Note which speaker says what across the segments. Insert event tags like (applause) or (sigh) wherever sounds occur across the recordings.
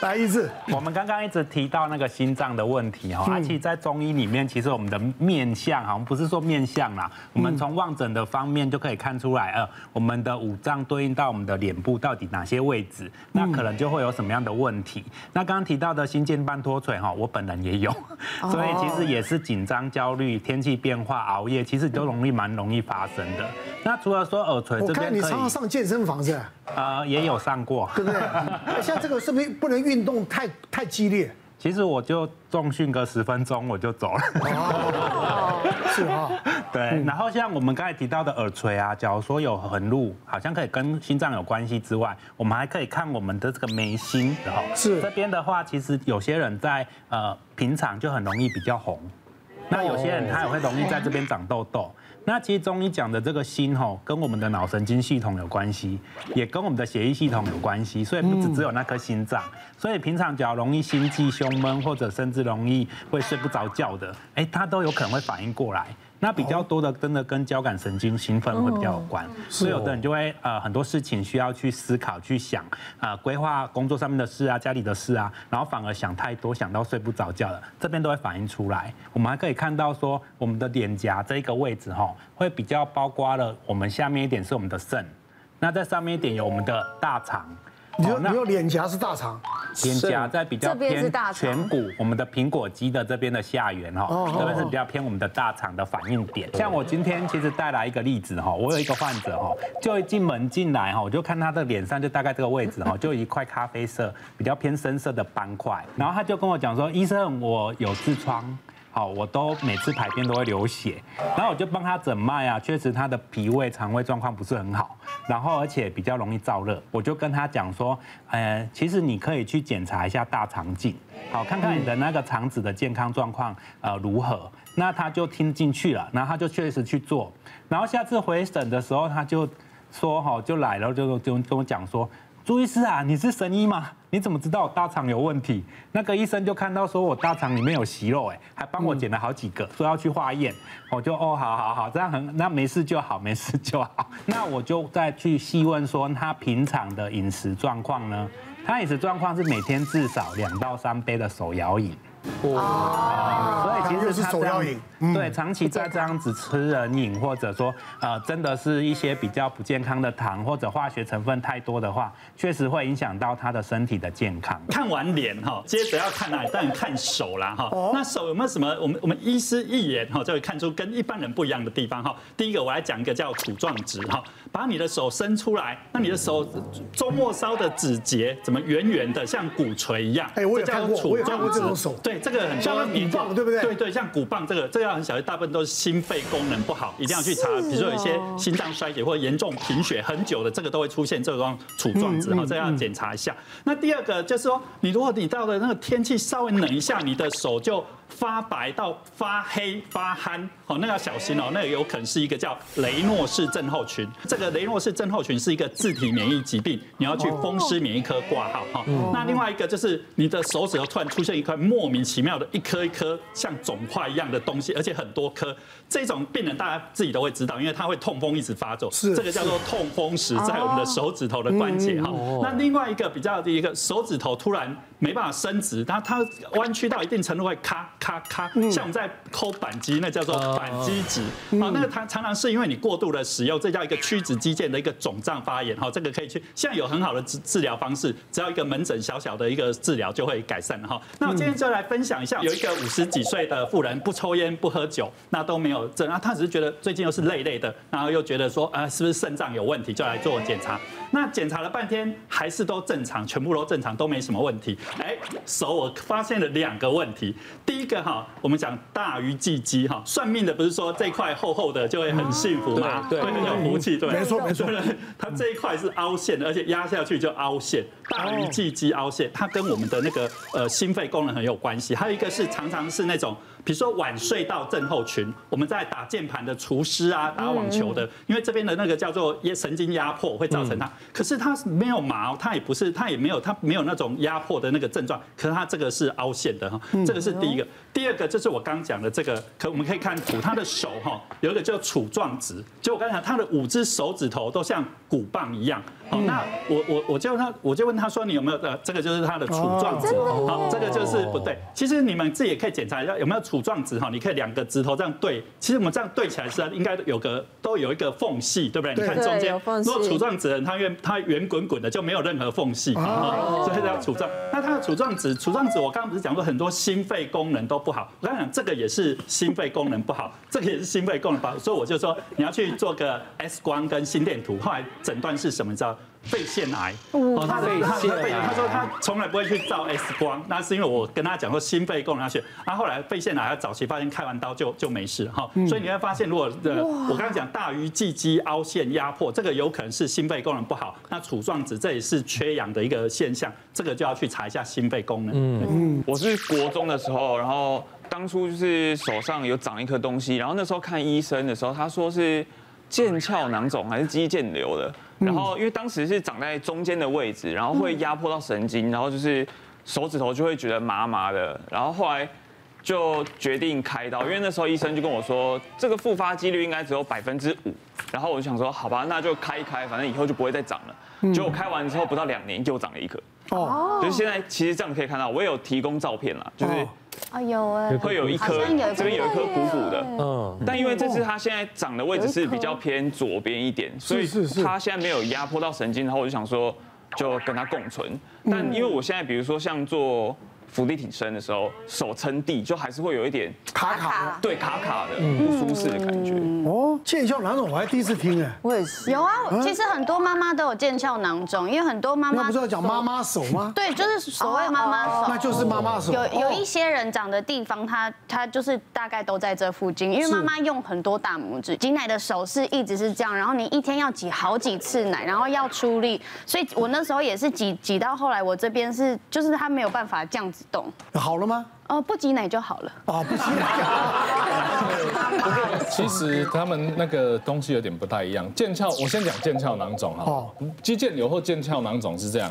Speaker 1: 来一次。
Speaker 2: 我们刚刚一直提到那个心脏的问题哈，而且在中医里面，其实我们的面相好像不是说面相啦，我们从望诊的方面就可以看出来，呃，我们的五脏对应到我们的脸部到底哪些位置，那可能就会有什么样的问题。那刚刚提到的心悸半脱垂哈，我本人也有，所以其实也是紧张、焦虑、天气变化、熬夜，其实都容易蛮容易发生的。那除了说耳垂这边，我看
Speaker 1: 你常常上健身房是？
Speaker 2: 呃，也有上过，
Speaker 1: 对不对？(laughs) 像这个是不是不能运动太太激烈？
Speaker 2: 其实我就重训个十分钟我就走了。
Speaker 1: 哦，是啊，(laughs)
Speaker 2: 对。然后像我们刚才提到的耳垂啊，假如说有横路，好像可以跟心脏有关系之外，我们还可以看我们的这个眉心，然后是这边的话，其实有些人在呃平常就很容易比较红，那有些人他也会容易在这边长痘痘。那其实中医讲的这个心吼，跟我们的脑神经系统有关系，也跟我们的血液系统有关系，所以不只只有那颗心脏。所以平常只要容易心悸、胸闷，或者甚至容易会睡不着觉的，哎，它都有可能会反应过来。那比较多的，真的跟交感神经兴奋会比较有关，所以有的人就会呃很多事情需要去思考、去想啊，规划工作上面的事啊、家里的事啊，然后反而想太多，想到睡不着觉了，这边都会反映出来。我们还可以看到说，我们的脸颊这一个位置哈，会比较包括了我们下面一点是我们的肾，那在上面一点有我们的大肠。
Speaker 1: 你说，你说脸颊是大肠，
Speaker 2: 脸颊在比较偏颧骨，我们的苹果肌的这边的下缘哈，这边是比较偏我们的大肠的反应点。像我今天其实带来一个例子哈，我有一个患者哈，就一进门进来哈，我就看他的脸上就大概这个位置哈，就一块咖啡色，比较偏深色的斑块，然后他就跟我讲说，医生，我有痔疮。好，我都每次排便都会流血，然后我就帮他诊脉啊，确实他的脾胃肠胃状况不是很好，然后而且比较容易燥热，我就跟他讲说，呃，其实你可以去检查一下大肠镜，好，看看你的那个肠子的健康状况呃如何，那他就听进去了，然后他就确实去做，然后下次回诊的时候他就说哈，就来了，就就跟我讲说。朱医师啊，你是神医吗？你怎么知道我大肠有问题？那个医生就看到说我大肠里面有息肉，哎，还帮我剪了好几个，说要去化验。我就哦，好好好，这样很，那没事就好，没事就好。(laughs) 那我就再去细问说他平常的饮食状况呢？他饮食状况是每天至少两到三杯的手摇饮。哦，所以其实是手摇饮，对，长期在这样子吃冷饮，或者说呃，真的是一些比较不健康的糖或者化学成分太多的话，确实会影响到他的身体的健康。
Speaker 3: 看完脸哈，接着要看哪里？当然看手啦哈。那手有没有什么？我们我们医师一眼哈就会看出跟一般人不一样的地方哈。第一个我来讲一个叫杵状指哈，把你的手伸出来，那你的手周末梢的指节怎么圆圆的，像鼓槌一样？
Speaker 1: 哎，我有看过，我有看过这种手。
Speaker 3: 对。这个很像鼓棒对不对？对对，像鼓棒这个，这个要很小，大部分都是心肺功能不好，一定要去查。比如说有一些心脏衰竭或者严重贫血很久的，这个都会出现这种杵状指哈，这要检查一下。那第二个就是说，你如果你到了那个天气稍微冷一下，你的手就。发白到发黑发憨，哦，那要小心哦，那个有可能是一个叫雷诺氏症候群。这个雷诺氏症候群是一个自体免疫疾病，你要去风湿免疫科挂号哈。那另外一个就是你的手指头突然出现一块莫名其妙的一颗一颗像肿块一样的东西，而且很多颗。这种病人大家自己都会知道，因为他会痛风一直发作，是这个叫做痛风石在我们的手指头的关节哈。那另外一个比较的一个手指头突然。没办法伸直，它它弯曲到一定程度会咔咔咔，像我们在抠扳机，那叫做扳机指。好，那个它常常是因为你过度的使用，这叫一个屈指肌腱的一个肿胀发炎。好，这个可以去，现在有很好的治治疗方式，只要一个门诊小小的一个治疗就会改善哈。那我今天就来分享一下，有一个五十几岁的妇人，不抽烟不喝酒，那都没有症，那他只是觉得最近又是累累的，然后又觉得说啊，是不是肾脏有问题，就来做检查。那检查了半天还是都正常，全部都正常，都没什么问题。哎，手我发现了两个问题。第一个哈，我们讲大鱼际肌哈，算命的不是说这块厚厚的就会很幸福吗？对，会很有福气，对。没错没错，它这一块是凹陷的，而且压下去就凹陷。大鱼际肌凹陷，它跟我们的那个呃心肺功能很有关系。还有一个是常常是那种。比如说晚睡到症候群，我们在打键盘的厨师啊，打网球的，因为这边的那个叫做神经压迫会造成他，可是它没有麻，他也不是，他也没有，他没有那种压迫的那个症状，可是他这个是凹陷的哈，这个是第一个。第二个就是我刚讲的这个，可我们可以看图，他的手哈有一个叫杵状指，就我刚才讲，他的五只手指头都像鼓棒一样。好，那我我我就他我就问他说，你有没有呃，这个就是他的杵状指，好，这个就是不对。其实你们自己也可以检查一下有没有杵状指哈，你可以两个指头这样对，其实我们这样对起来是应该有个都有一个缝隙，对不对？你看中间，如果杵状指人他圆它圆滚滚的就没有任何缝隙，所以叫杵状。那它的杵状指杵状指，我刚刚不是讲过很多心肺功能都不好，我刚刚讲这个也是心肺功能不好，这个也是心肺功能不好，所以我就说你要去做个 X 光跟心电图，后来诊断是什么？你知道？肺腺癌，哦，他的他他说他从来不会去照 X 光，那是因为我跟他讲说心肺功能要去，然后后来肺腺癌他早期发现开完刀就就没事哈，所以你会发现如果呃我刚刚讲大于际肌凹陷压迫，这个有可能是心肺功能不好，那杵状子这也是缺氧的一个现象，这个就要去查一下心肺功能。
Speaker 4: 嗯，我是国中的时候，然后当初就是手上有长一颗东西，然后那时候看医生的时候，他说是腱鞘囊肿还是肌腱瘤的。然后因为当时是长在中间的位置，然后会压迫到神经，然后就是手指头就会觉得麻麻的，然后后来就决定开刀，因为那时候医生就跟我说，这个复发几率应该只有百分之五，然后我就想说，好吧，那就开一开，反正以后就不会再长了。结果开完之后不到两年又长了一颗，哦，就是现在其实这样可以看到，我也有提供照片了，就是。
Speaker 5: 啊有哎，
Speaker 4: 会有一颗，这边有一颗鼓鼓的，嗯，但因为这次它现在长的位置是比较偏左边一点，所以它现在没有压迫到神经，然后我就想说，就跟它共存。但因为我现在比如说像做。伏地挺身的时候，手撑地就还是会有一点
Speaker 1: 卡卡，
Speaker 4: 对，卡卡的不舒适的感觉。
Speaker 1: 哦，腱鞘囊肿我还第一次听哎，
Speaker 5: 我也是。有啊，其实很多妈妈都有腱鞘囊肿，因为很多妈妈
Speaker 1: 那不是要讲妈妈手吗？(laughs)
Speaker 5: 对，就是所谓妈妈手，
Speaker 1: 那就是妈妈手。
Speaker 5: 有有一些人长的地方，他他就是大概都在这附近，因为妈妈用很多大拇指挤奶的手势一直是这样，然后你一天要挤好几次奶，然后要出力，所以我那时候也是挤挤到后来，我这边是就是他没有办法这样子。懂
Speaker 1: 好了吗？
Speaker 5: 哦，不挤奶就好了。哦，
Speaker 1: 不挤奶。
Speaker 6: 不 (laughs) 过其实他们那个东西有点不太一样。腱鞘，我先讲腱鞘囊肿哈。哦。肌腱瘤或腱鞘囊肿是这样，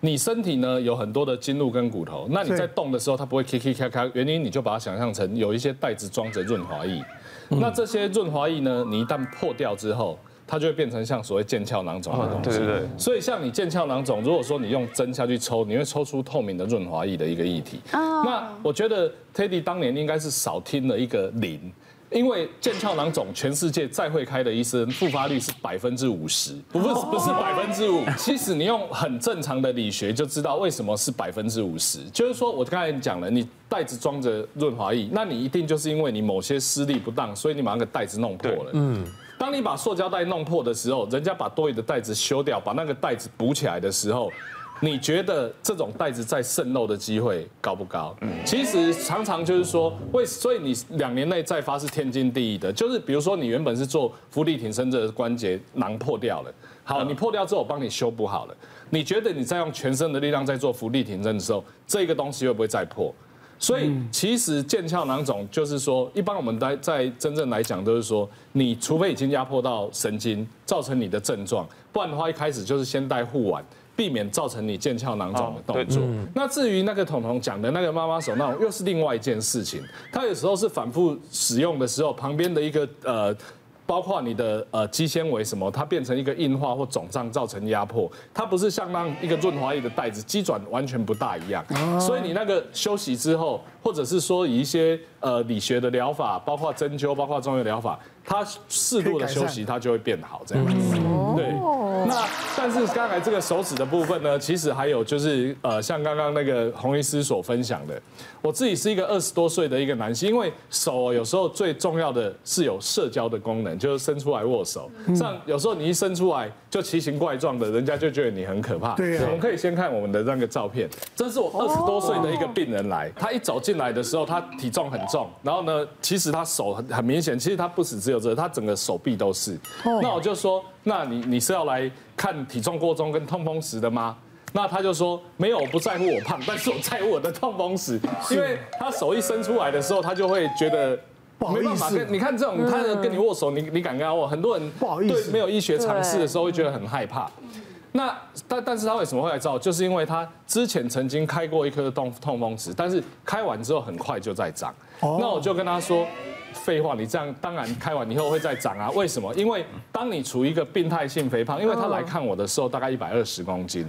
Speaker 6: 你身体呢有很多的筋络跟骨头，那你在动的时候它不会咔咔咔咔，原因你就把它想象成有一些袋子装着润滑液。那这些润滑液呢，你一旦破掉之后。它就会变成像所谓腱鞘囊肿的东西，对对对。所以像你腱鞘囊肿，如果说你用针下去抽，你会抽出透明的润滑液的一个液体。那我觉得 Teddy 当年应该是少听了一个零，因为腱鞘囊肿全世界再会开的医生复发率是百分之五十，不是不是百分之五。其实你用很正常的理学就知道为什么是百分之五十，就是说我刚才讲了，你袋子装着润滑液，那你一定就是因为你某些施力不当，所以你把那个袋子弄破了。嗯。当你把塑胶袋弄破的时候，人家把多余的袋子修掉，把那个袋子补起来的时候，你觉得这种袋子再渗漏的机会高不高？嗯，其实常常就是说，为所以你两年内再发是天经地义的。就是比如说你原本是做浮力挺身，这个关节囊破掉了，好，你破掉之后我帮你修补好了，你觉得你再用全身的力量在做浮力挺身的时候，这个东西会不会再破？所以其实腱鞘囊肿就是说，一般我们在在真正来讲都是说，你除非已经压迫到神经，造成你的症状，不然的话一开始就是先戴护腕，避免造成你腱鞘囊肿的动作。那至于那个彤彤讲的那个妈妈手那种，又是另外一件事情。他有时候是反复使用的时候，旁边的一个呃。包括你的呃肌纤维什么，它变成一个硬化或肿胀，造成压迫。它不是像那一个润滑液的袋子，肌转完全不大一样。所以你那个休息之后，或者是说以一些呃理学的疗法，包括针灸，包括中药疗法。它适度的休息，它就会变好，这样子。对。那但是刚才这个手指的部分呢，其实还有就是呃，像刚刚那个洪医师所分享的，我自己是一个二十多岁的一个男性，因为手有时候最重要的是有社交的功能，就是伸出来握手。像有时候你一伸出来就奇形怪状的，人家就觉得你很可怕。对。我们可以先看我们的那个照片，这是我二十多岁的一个病人来，他一走进来的时候，他体重很重，然后呢，其实他手很很明显，其实他不只只有这。他整个手臂都是，那我就说，那你你是要来看体重过重跟痛风石的吗？那他就说没有，我不在乎我胖，但是我在乎我的痛风石，因为他手一伸出来的时候，他就会觉得没办法跟你看这种，他跟你握手，你你敢跟他握？很多人不好意思，对没有医学常识的时候会觉得很害怕。那但但是他为什么会来照？就是因为他之前曾经开过一颗痛痛风石，但是开完之后很快就在长。那我就跟他说。废话，你这样当然开完以后会再长啊？为什么？因为当你处于一个病态性肥胖，因为他来看我的时候大概一百二十公斤，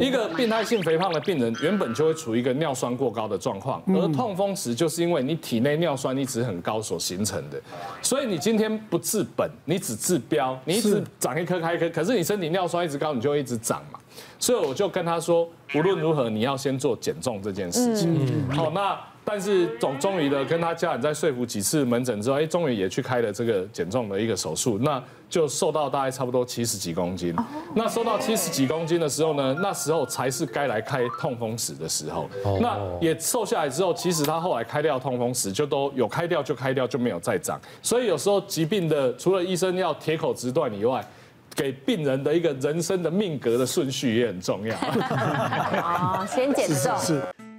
Speaker 6: 一个病态性肥胖的病人原本就会处于一个尿酸过高的状况，而痛风石就是因为你体内尿酸一直很高所形成的，所以你今天不治本，你只治标，你一直长一颗开一颗，可是你身体尿酸一直高，你就会一直长嘛。所以我就跟他说，无论如何你要先做减重这件事情。好，那。但是总终于的跟他家人在说服几次门诊之后，哎，终于也去开了这个减重的一个手术，那就瘦到大概差不多七十几公斤。那瘦到七十几公斤的时候呢，那时候才是该来开痛风石的时候。那也瘦下来之后，其实他后来开掉痛风石就都有开掉就开掉就没有再长。所以有时候疾病的除了医生要铁口直断以外，给病人的一个人生的命格的顺序也很重要。(laughs)
Speaker 7: 好，先减重。是。